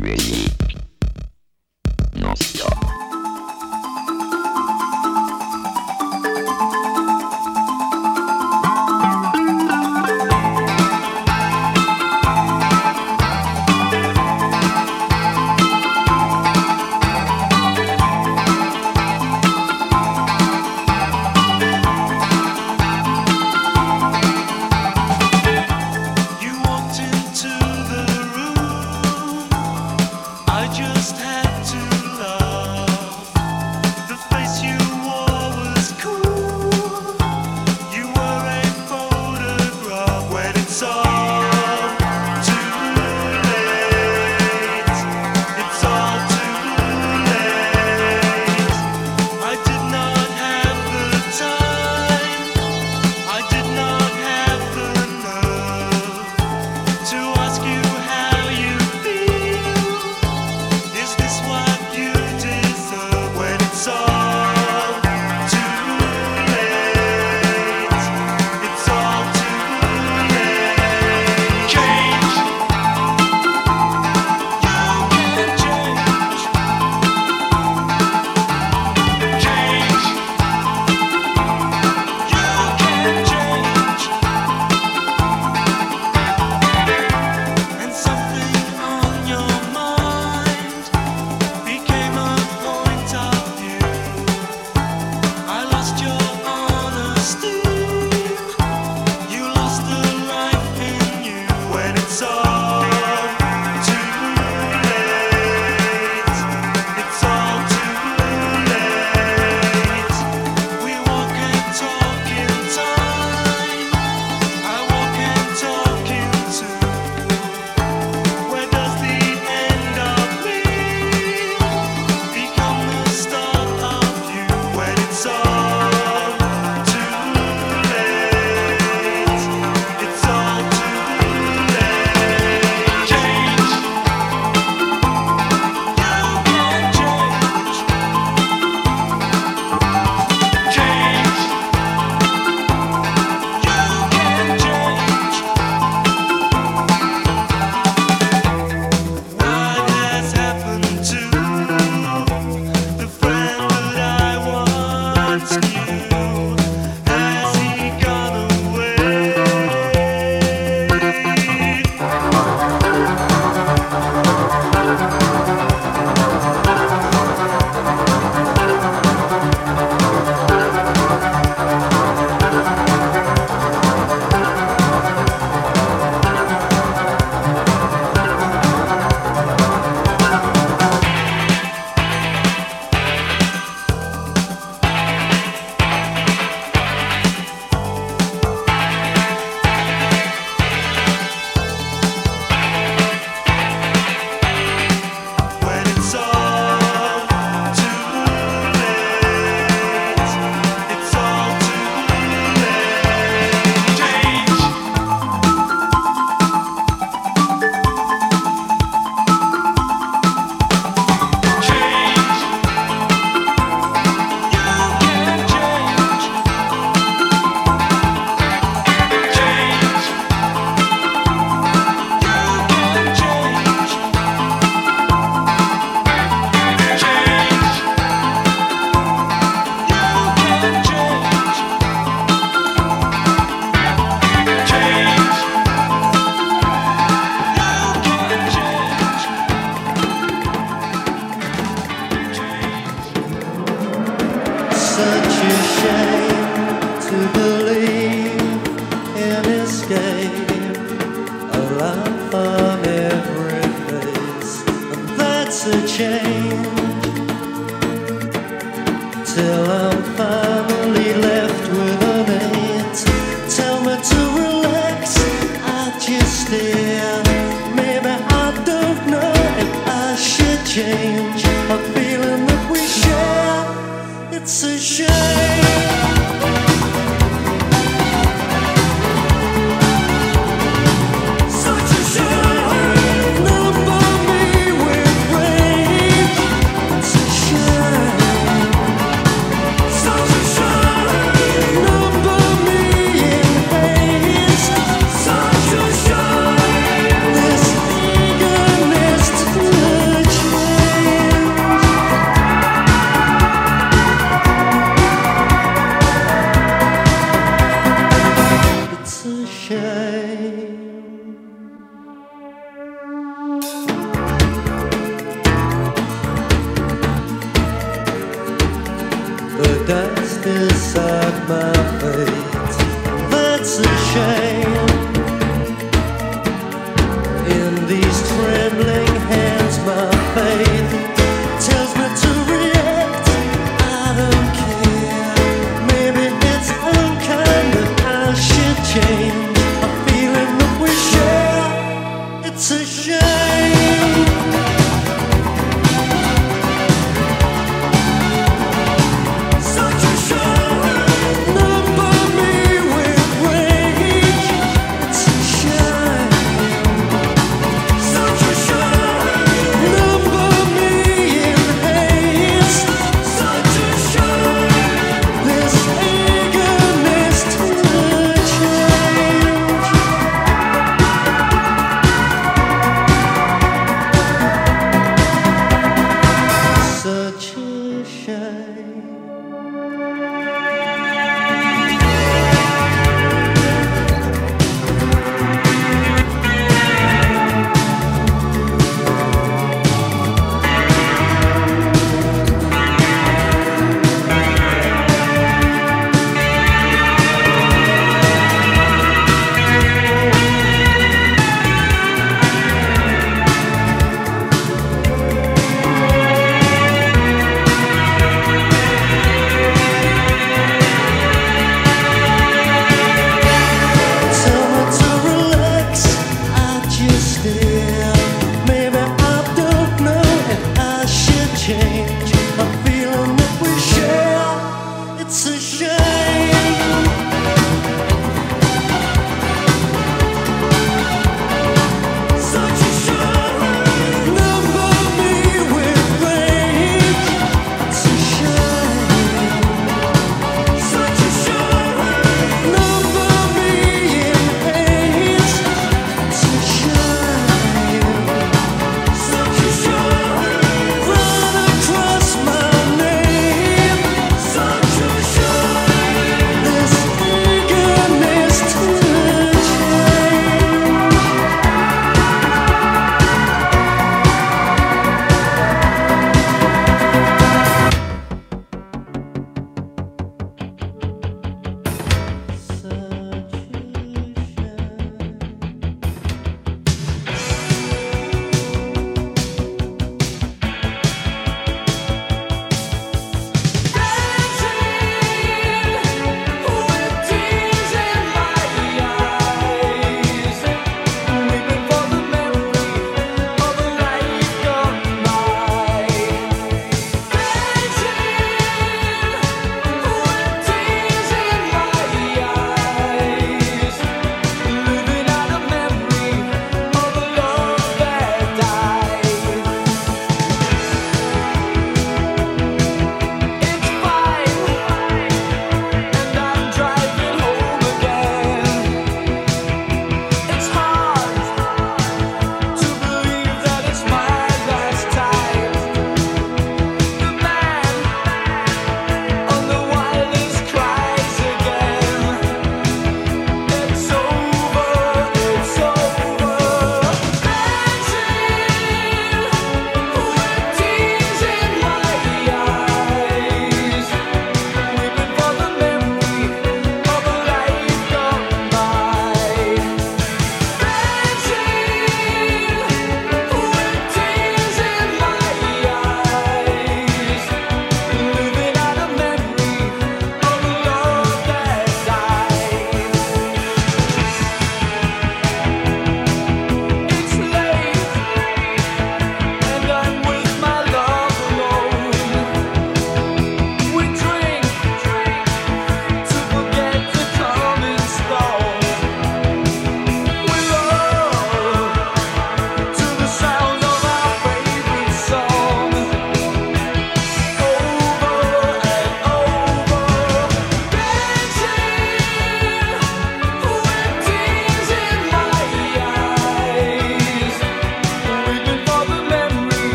Really?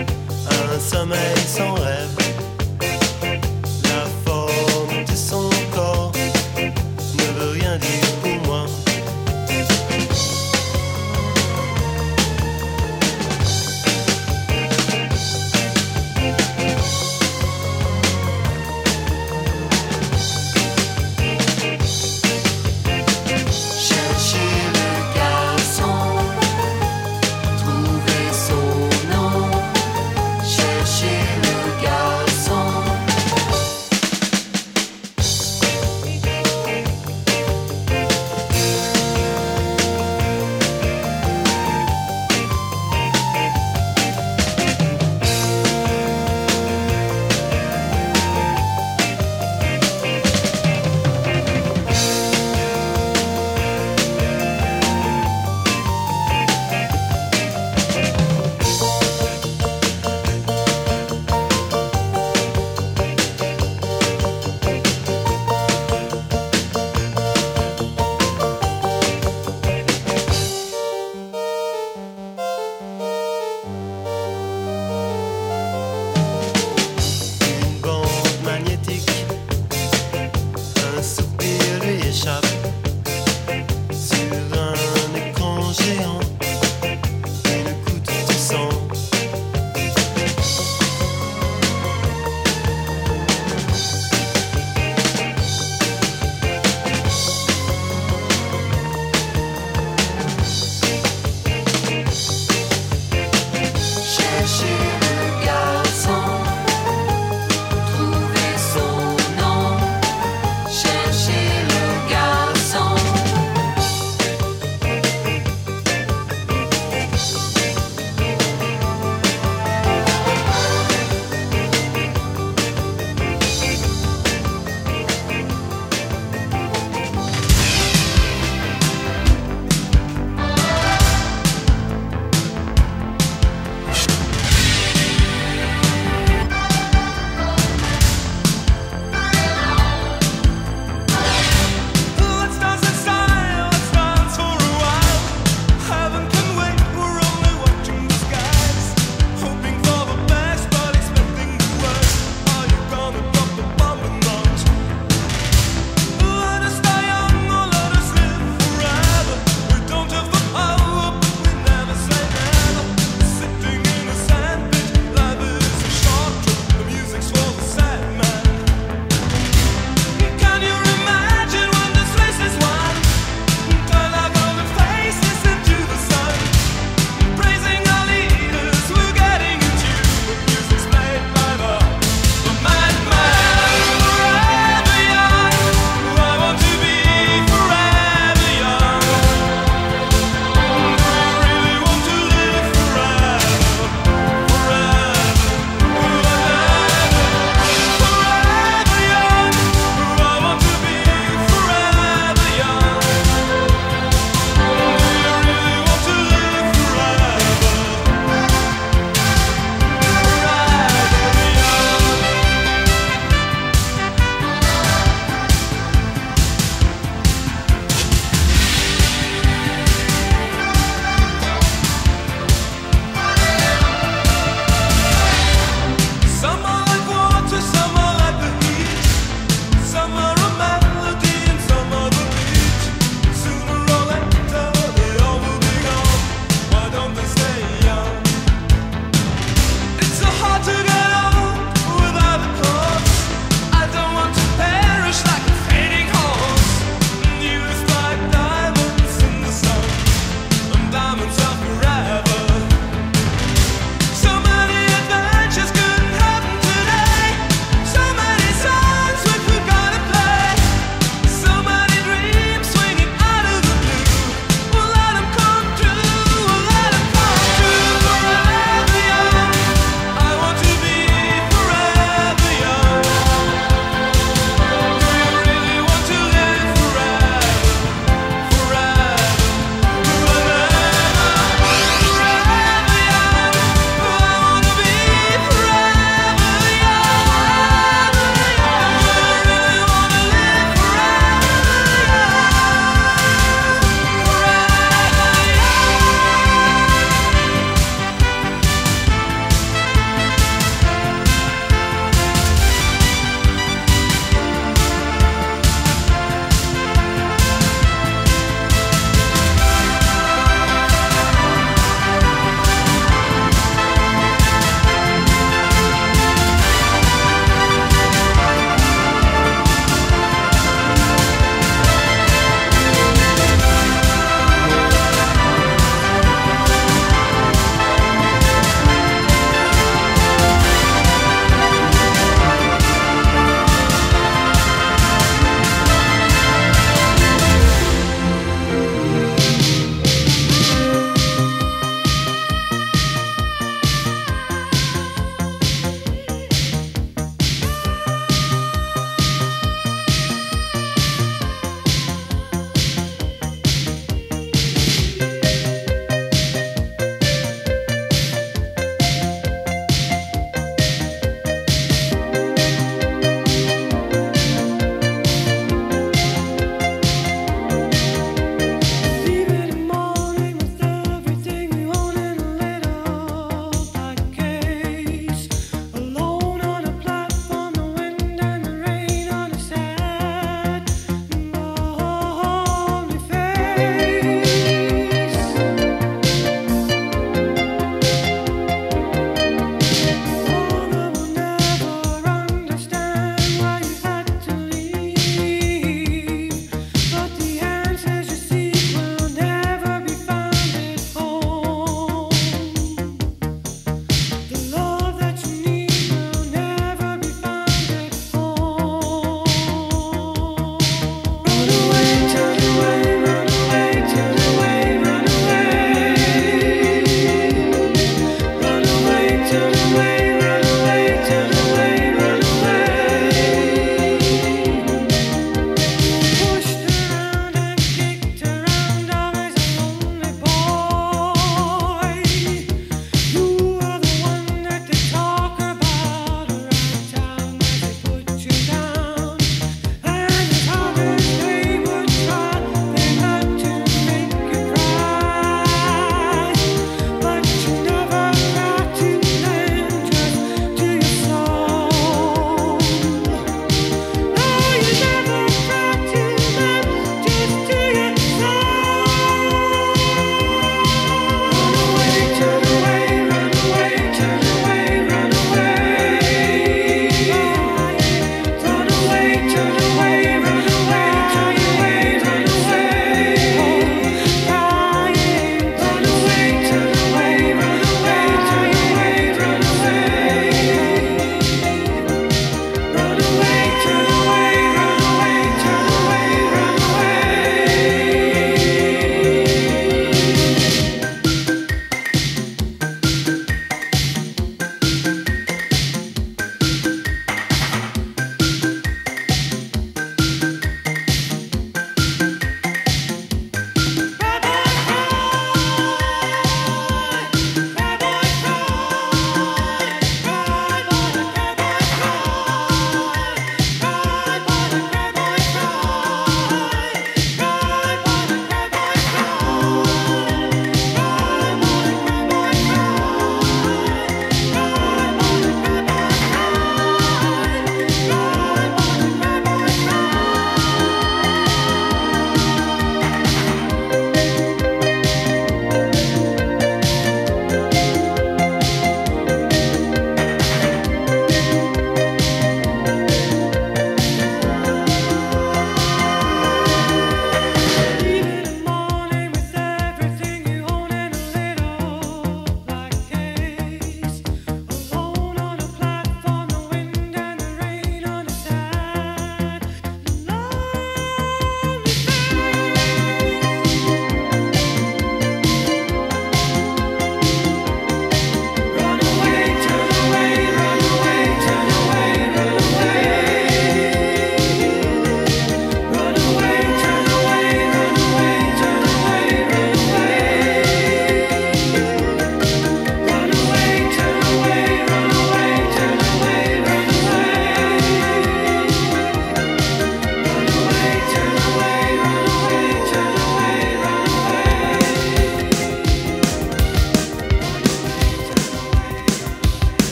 un sommeil sans rêve.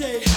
say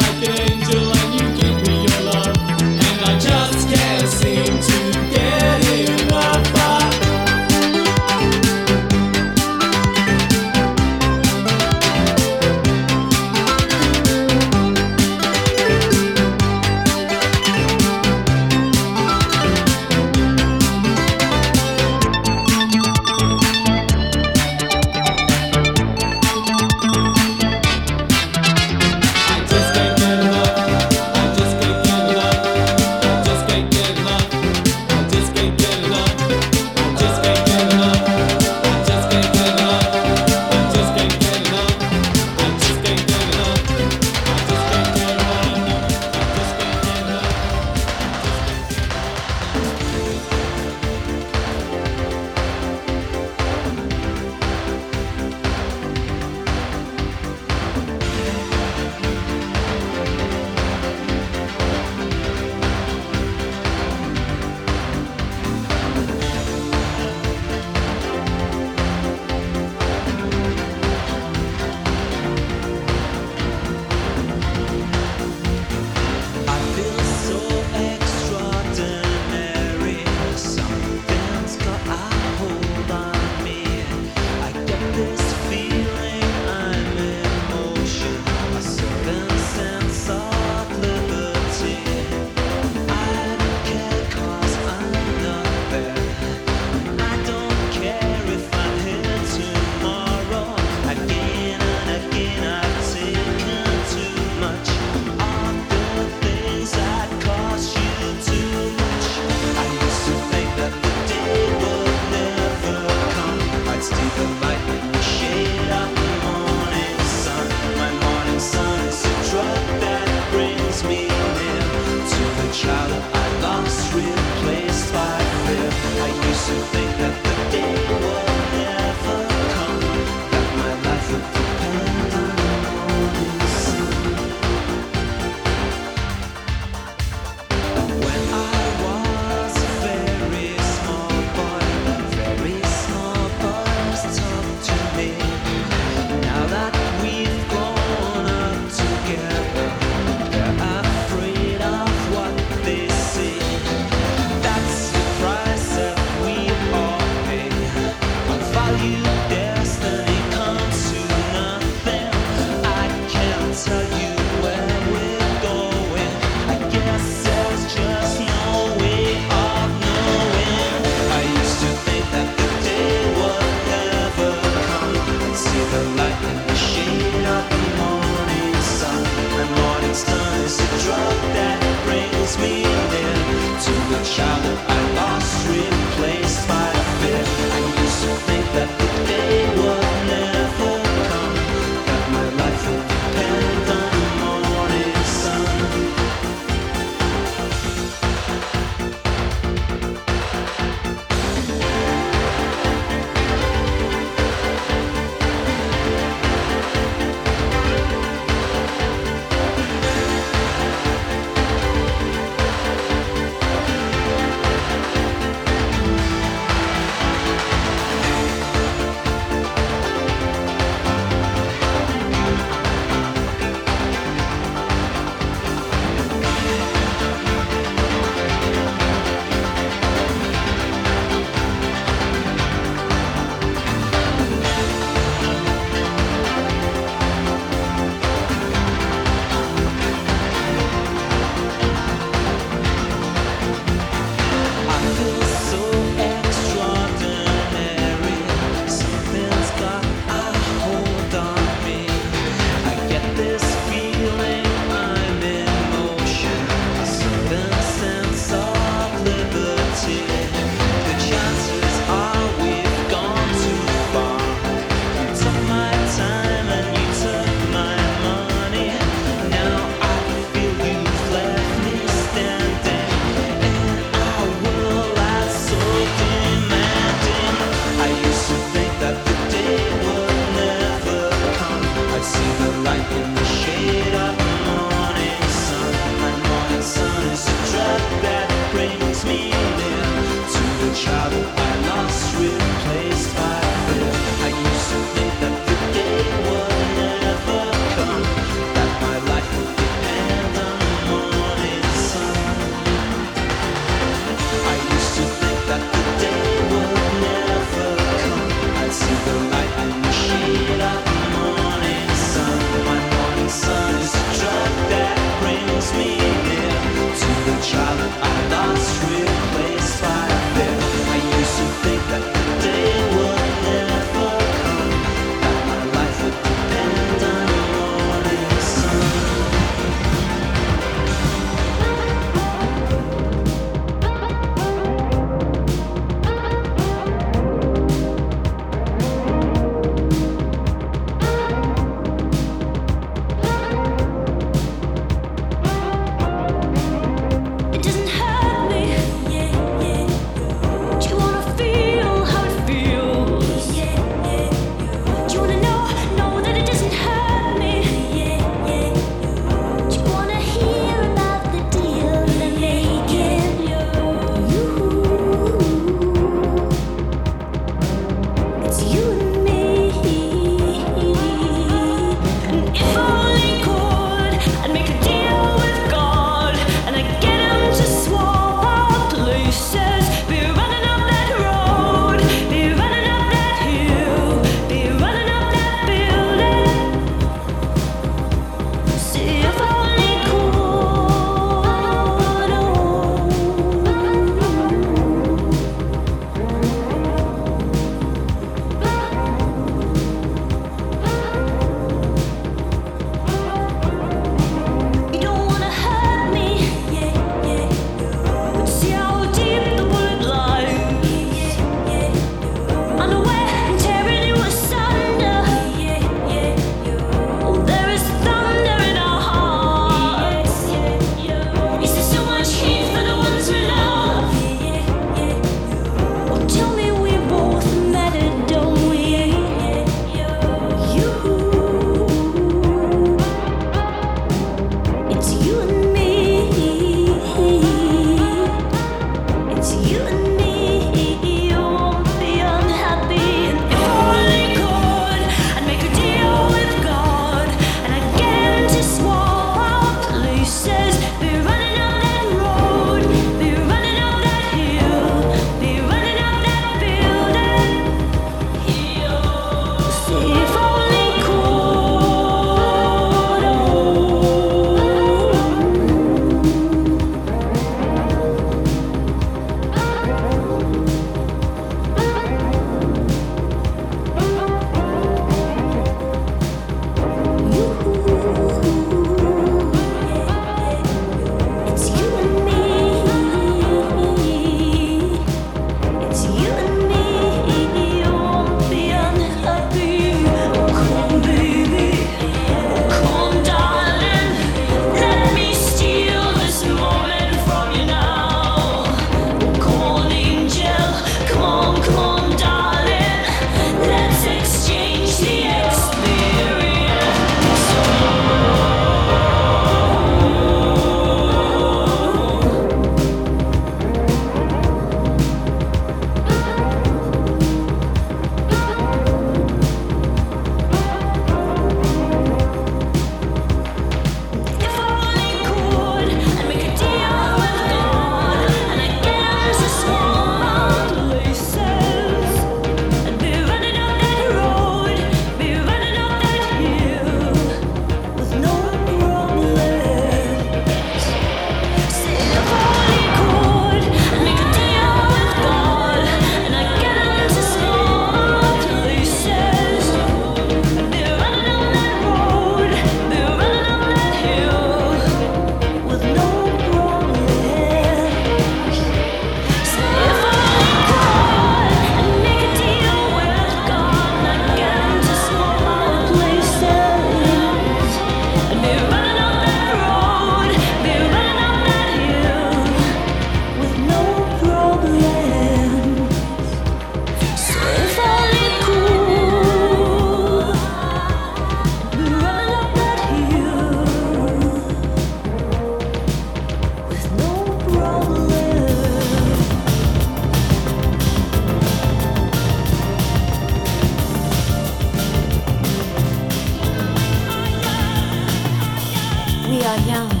young.